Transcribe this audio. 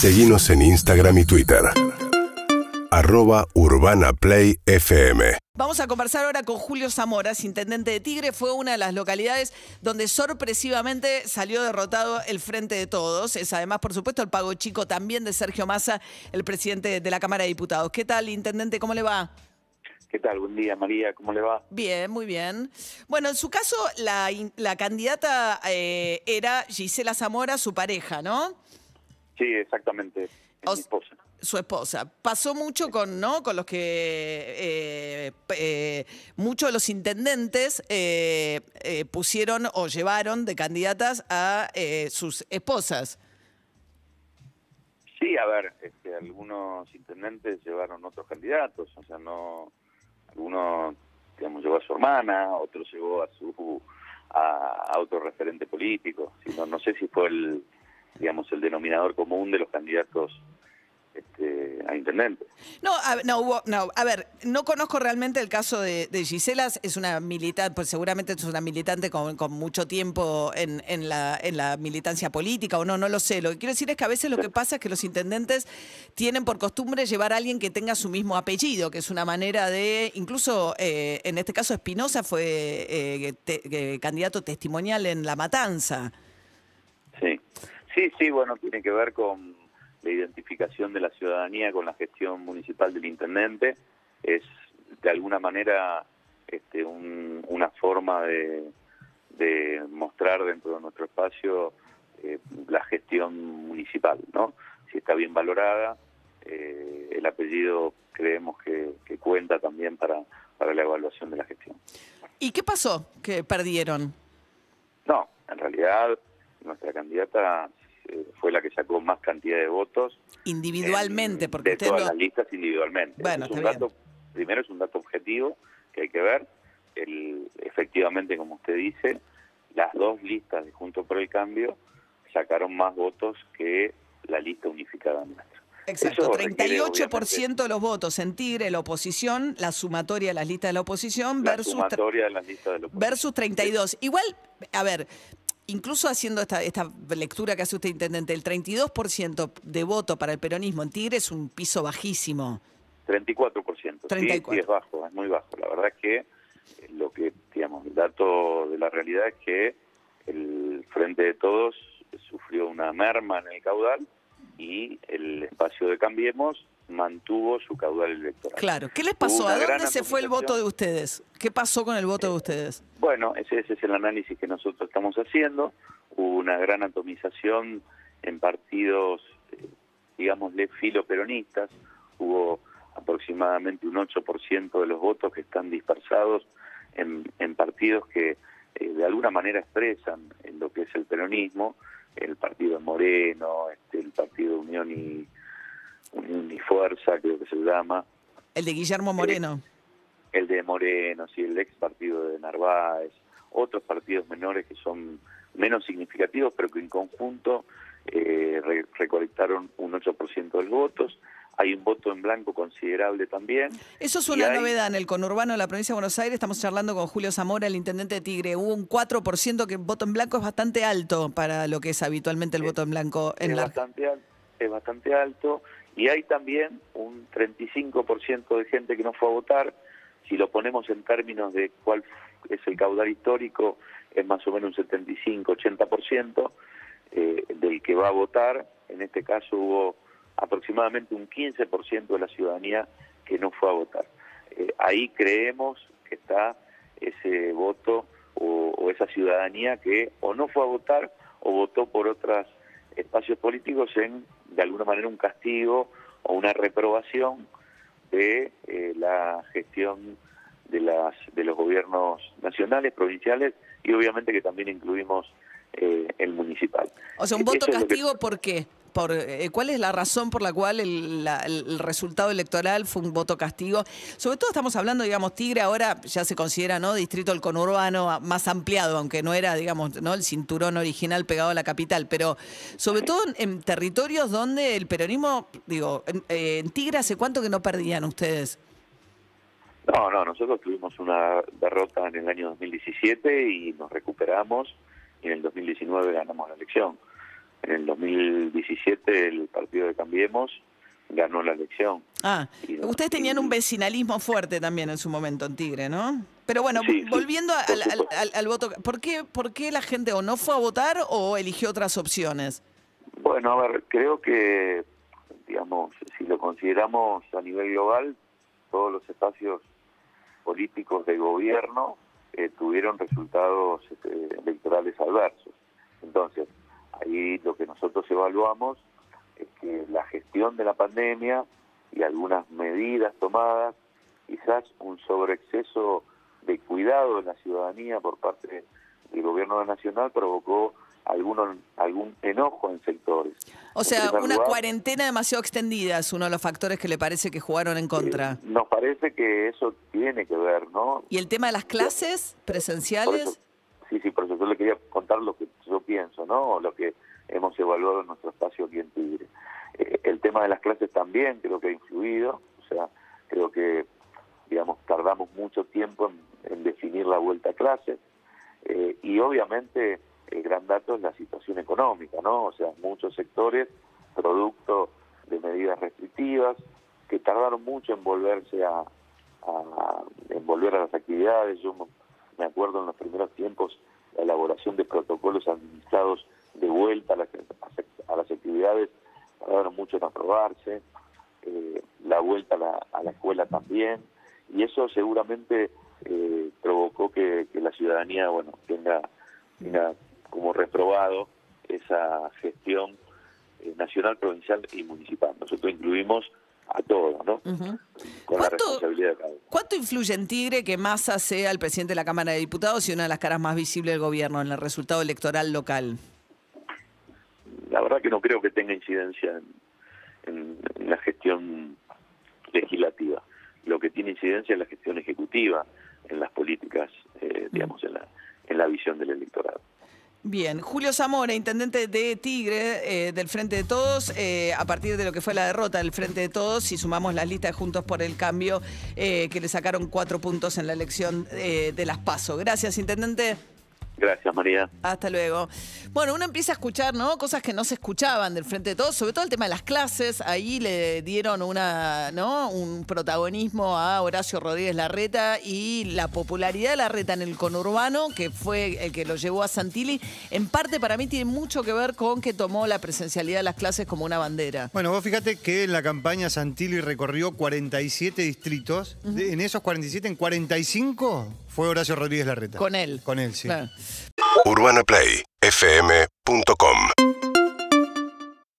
Seguimos en Instagram y Twitter. Arroba Urbana Play FM. Vamos a conversar ahora con Julio Zamoras, intendente de Tigre. Fue una de las localidades donde sorpresivamente salió derrotado el Frente de Todos. Es además, por supuesto, el pago chico también de Sergio Massa, el presidente de la Cámara de Diputados. ¿Qué tal, intendente? ¿Cómo le va? ¿Qué tal? Buen día, María. ¿Cómo le va? Bien, muy bien. Bueno, en su caso, la candidata eh, era Gisela Zamora, su pareja, ¿no? Sí, exactamente. Es mi esposa. Su esposa. Pasó mucho con, ¿no? Con los que eh, eh, muchos de los intendentes eh, eh, pusieron o llevaron de candidatas a eh, sus esposas. Sí, a ver, este, algunos intendentes llevaron otros candidatos, o sea, no, algunos, digamos, llevó a su hermana, otros llevó a su, a, a otro referente político, sino, no sé si fue el, digamos, el denominador común de los candidatos este, a intendente. No, a, no, hubo, no, a ver, no conozco realmente el caso de, de Gisela, es una militante, pues seguramente es una militante con, con mucho tiempo en, en la, militancia política o no, no lo sé. Lo que quiero decir es que a veces lo que pasa es que los intendentes tienen por costumbre llevar a alguien que tenga su mismo apellido, que es una manera de, incluso eh, en este caso Espinosa fue eh, eh, candidato testimonial en La Matanza. Sí, sí, bueno, tiene que ver con la identificación de la ciudadanía con la gestión municipal del intendente. Es de alguna manera este, un- una forma de, de mostrar dentro de nuestro espacio eh, la gestión municipal, ¿no? Si está bien valorada, eh, el apellido creemos que, que cuenta también para, para la evaluación de la gestión. ¿Y qué pasó que perdieron? No, en realidad nuestra candidata fue la que sacó más cantidad de votos. Individualmente, en- porque de usted todas lo- las listas individualmente. Bueno, Es un bien. dato, primero es un dato objetivo que hay que ver. El, efectivamente, como usted dice, las dos listas de Juntos por el Cambio sacaron más votos que la lista unificada nuestra. Exacto, Eso requiere, 38% de los votos en Tigre, la oposición, la sumatoria de las listas de la oposición La versus, sumatoria de las listas de los versus 32. Igual, a ver, incluso haciendo esta, esta lectura que hace usted, intendente, el 32% de voto para el peronismo en Tigre es un piso bajísimo. 34%. Sí, 34. Sí, es bajo, es muy bajo. La verdad es que eh, lo que, digamos, el dato de la realidad es que el Frente de Todos sufrió una merma en el caudal y el espacio de Cambiemos mantuvo su caudal electoral. Claro, ¿qué les pasó? ¿A dónde se fue el voto de ustedes? ¿Qué pasó con el voto de ustedes? Bueno, ese, ese es el análisis que nosotros estamos haciendo. Hubo una gran atomización en partidos, eh, digámosle, filoperonistas. Hubo aproximadamente un 8% de los votos que están dispersados en, en partidos que eh, de alguna manera expresan en lo que es el peronismo, el partido de Moreno, este, el partido Unión y, Unión y Fuerza, creo que se llama, El de Guillermo Moreno. el de Moreno, sí, el ex partido de Narváez, otros partidos menores que son menos significativos, pero que en conjunto eh, re- recolectaron un 8% de los votos. Hay un voto en blanco considerable también. Eso es una hay- novedad en el conurbano de la provincia de Buenos Aires. Estamos charlando con Julio Zamora, el intendente de Tigre. Hubo un 4% que voto en blanco es bastante alto para lo que es habitualmente el voto en blanco en es, la bastante al- es bastante alto. Y hay también un 35% de gente que no fue a votar. Si lo ponemos en términos de cuál es el caudal histórico, es más o menos un 75-80% eh, del que va a votar. En este caso hubo aproximadamente un 15% de la ciudadanía que no fue a votar. Eh, ahí creemos que está ese voto o, esa ciudadanía que o no fue a votar o votó por otros espacios políticos en, de alguna manera, un castigo o una reprobación de eh, la gestión de las de los gobiernos nacionales, provinciales y obviamente que también incluimos eh, el municipal. O sea, un voto que- castigo, ¿por qué? Por, eh, ¿Cuál es la razón por la cual el, la- el resultado electoral fue un voto castigo? Sobre todo estamos hablando, digamos, Tigre ahora ya se considera, ¿no? Distrito del conurbano más ampliado, aunque no era, digamos, ¿no? El cinturón original pegado a la capital, pero sobre todo en, territorios donde el peronismo, digo, en, eh, en Tigre hace cuánto que no perdían ustedes. No, no, nosotros tuvimos una derrota en el año 2017 y nos recuperamos y en el 2019 ganamos la elección. en el 2017 el partido de Cambiemos ganó la elección. Ah, ustedes tenían un vecinalismo fuerte también en su momento en Tigre, ¿no? Pero bueno, Sí, volviendo por al, al- supuesto. al- al voto, ¿por qué, ¿por qué la gente o no fue a votar o eligió otras opciones? Bueno, a ver, creo que, digamos, si lo consideramos a nivel global, todos los espacios políticos de gobierno eh, tuvieron resultados este, electorales adversos. Entonces, ahí lo que nosotros evaluamos es que la gestión de la pandemia y algunas medidas tomadas, quizás un sobreexceso de cuidado de la ciudadanía por parte del gobierno nacional provocó alguno, algún enojo en sectores. O En sea, una lugar, cuarentena demasiado extendida es uno de los factores que le parece que jugaron en contra. eh, nos parece que eso tiene que ver, ¿no? ¿Y el tema de las clases presenciales? eso- sí, sí, por eso yo le quería contar lo que yo pienso, ¿no? Lo que hemos evaluado en nuestro espacio aquí en Tigre. Eh, el tema de las clases también creo que ha influido, o sea, creo que, digamos, tardamos mucho tiempo en, definir la vuelta a clases. Eh, y obviamente el gran dato es la situación económica, ¿no? O sea, muchos sectores, producto de medidas restrictivas, que tardaron mucho en volverse a, a en volver a las actividades. Yo me acuerdo en los primeros tiempos la elaboración de protocolos administrados de vuelta a las, a las actividades tardaron mucho en aprobarse, eh, la vuelta a la, a la escuela también, y eso seguramente eh, provocó que, la ciudadanía bueno tenga, tenga como reprobado esa gestión eh, nacional, provincial y municipal. Nosotros incluimos a todos, ¿no? Ujú. Con la ¿Cuánto- responsabilidad de cada uno. ¿Cuánto influye en Tigre que Massa sea el presidente de la Cámara de Diputados y una de las caras más visibles del gobierno en el resultado electoral local? La verdad que no creo que tenga incidencia en, en- en la gestión legislativa. Lo que tiene incidencia es la gestión ejecutiva en las políticas, eh, digamos, en la, en la visión del electorado. Bien, Julio Zamora, intendente de Tigre, eh, del Frente de Todos, eh, a partir de lo que fue la derrota del Frente de Todos, si sumamos las listas Juntos por el Cambio, eh, que le sacaron cuatro puntos en la elección de las PASO. Gracias, intendente. Gracias, María. Hasta luego. Bueno, uno empieza a escuchar, ¿no? Cosas que no se escuchaban del Frente de Todos, sobre todo el tema de las clases. Ahí le dieron una, ¿no? un protagonismo a Horacio Rodríguez Larreta y la popularidad de Larreta en el conurbano, que fue el que lo llevó a Santilli, en parte para mí tiene mucho que ver con que tomó la presencialidad de las clases como una bandera. Bueno, vos fíjate que en la campaña Santilli recorrió 47 distritos. De- en esos 47, en 45 fue Horacio Rodríguez Larreta. Con él. Con él, sí. Claro. UrbanaPlayFM.com